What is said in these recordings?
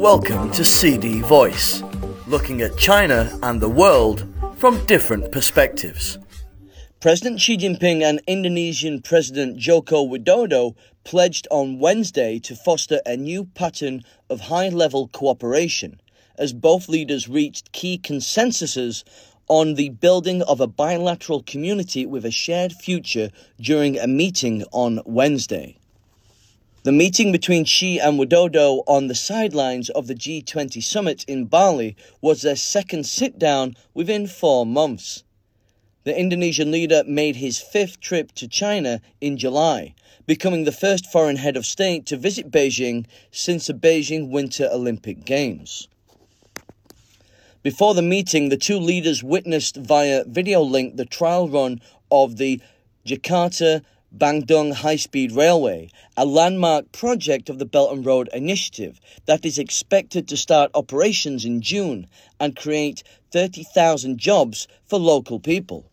Welcome to CD Voice, looking at China and the world from different perspectives. President Xi Jinping and Indonesian President Joko Widodo pledged on Wednesday to foster a new pattern of high level cooperation as both leaders reached key consensuses on the building of a bilateral community with a shared future during a meeting on Wednesday. The meeting between Xi and Widodo on the sidelines of the G20 summit in Bali was their second sit down within four months. The Indonesian leader made his fifth trip to China in July, becoming the first foreign head of state to visit Beijing since the Beijing Winter Olympic Games. Before the meeting, the two leaders witnessed via video link the trial run of the Jakarta Bandung High Speed Railway, a landmark project of the Belt and Road Initiative that is expected to start operations in June and create 30,000 jobs for local people.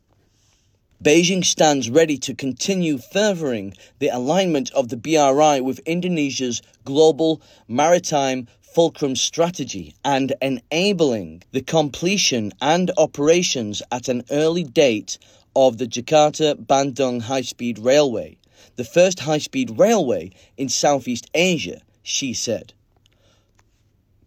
Beijing stands ready to continue furthering the alignment of the BRI with Indonesia's global maritime fulcrum strategy and enabling the completion and operations at an early date of the Jakarta Bandung High Speed Railway, the first high speed railway in Southeast Asia, Xi said.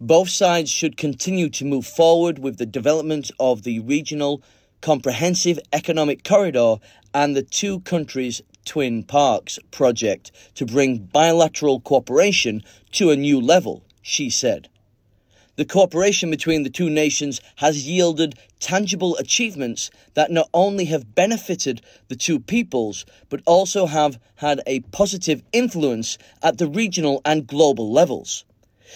Both sides should continue to move forward with the development of the regional comprehensive economic corridor and the two countries' twin parks project to bring bilateral cooperation to a new level, Xi said. The cooperation between the two nations has yielded tangible achievements that not only have benefited the two peoples, but also have had a positive influence at the regional and global levels.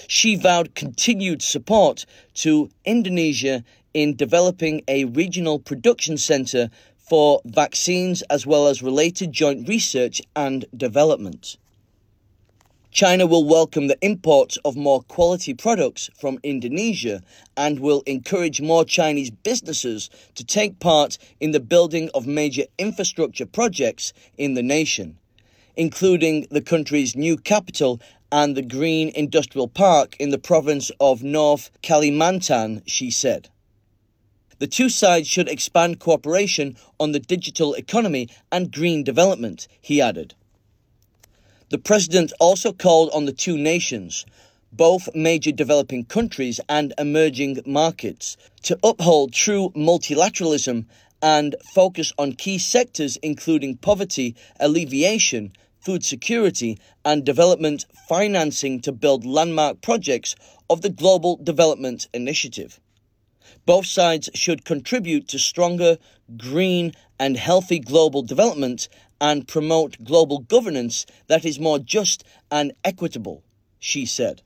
Xi vowed continued support to Indonesia in developing a regional production center for vaccines as well as related joint research and development. China will welcome the import of more quality products from Indonesia and will encourage more Chinese businesses to take part in the building of major infrastructure projects in the nation, including the country's new capital and the Green Industrial Park in the province of North Kalimantan, Xi said. The two sides should expand cooperation on the digital economy and green development, he added. The president also called on the two nations, both major developing countries and emerging markets, to uphold true multilateralism and focus on key sectors including poverty alleviation, food security, and development financing to build landmark projects of the Global Development Initiative. Both sides should contribute to stronger, green, and healthy global development and promote global governance that is more just and equitable, Xi said.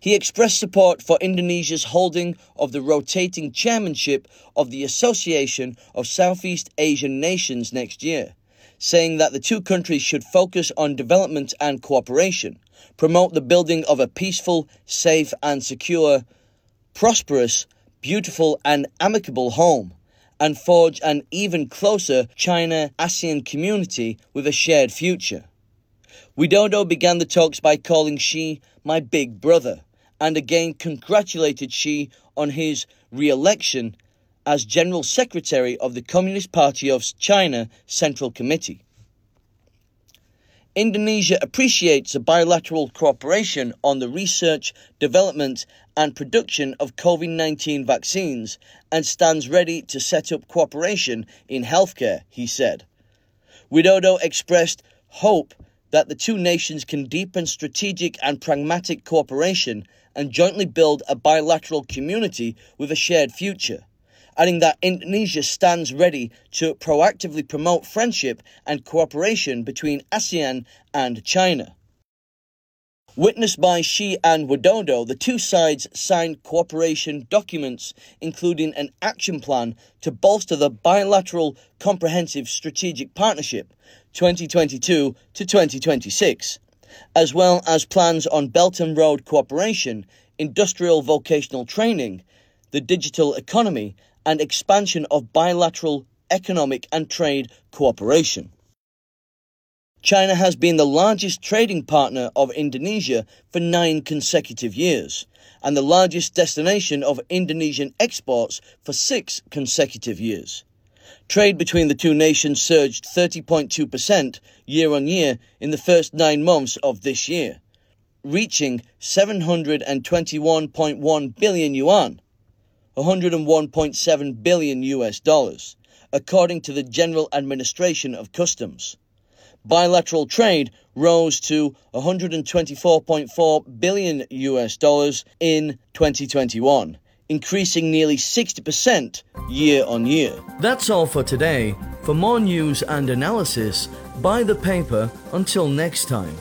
He expressed support for Indonesia's holding of the rotating chairmanship of the Association of Southeast Asian Nations next year, saying that the two countries should focus on development and cooperation, promote the building of a peaceful, safe, and secure, prosperous, beautiful, and amicable home and forge an even closer China ASEAN community with a shared future. Widodo began the talks by calling Xi my big brother and again congratulated Xi on his re election as General Secretary of the Communist Party of China Central Committee. Indonesia appreciates a bilateral cooperation on the research, development, and production of COVID 19 vaccines and stands ready to set up cooperation in healthcare, he said. Widodo expressed hope that the two nations can deepen strategic and pragmatic cooperation and jointly build a bilateral community with a shared future adding that Indonesia stands ready to proactively promote friendship and cooperation between ASEAN and China. Witnessed by Xi and Widodo, the two sides signed cooperation documents, including an action plan to bolster the bilateral comprehensive strategic partnership 2022 to 2026, as well as plans on Belt and Road cooperation, industrial vocational training, the digital economy, and expansion of bilateral economic and trade cooperation. China has been the largest trading partner of Indonesia for nine consecutive years and the largest destination of Indonesian exports for six consecutive years. Trade between the two nations surged 30.2% year on year in the first nine months of this year, reaching 721.1 billion yuan, 101.7 billion US dollars, according to the General Administration of Customs. Bilateral trade rose to 124.4 billion US dollars in 2021, increasing nearly 60% year on year. That's all for today. For more news and analysis, buy the paper until next time.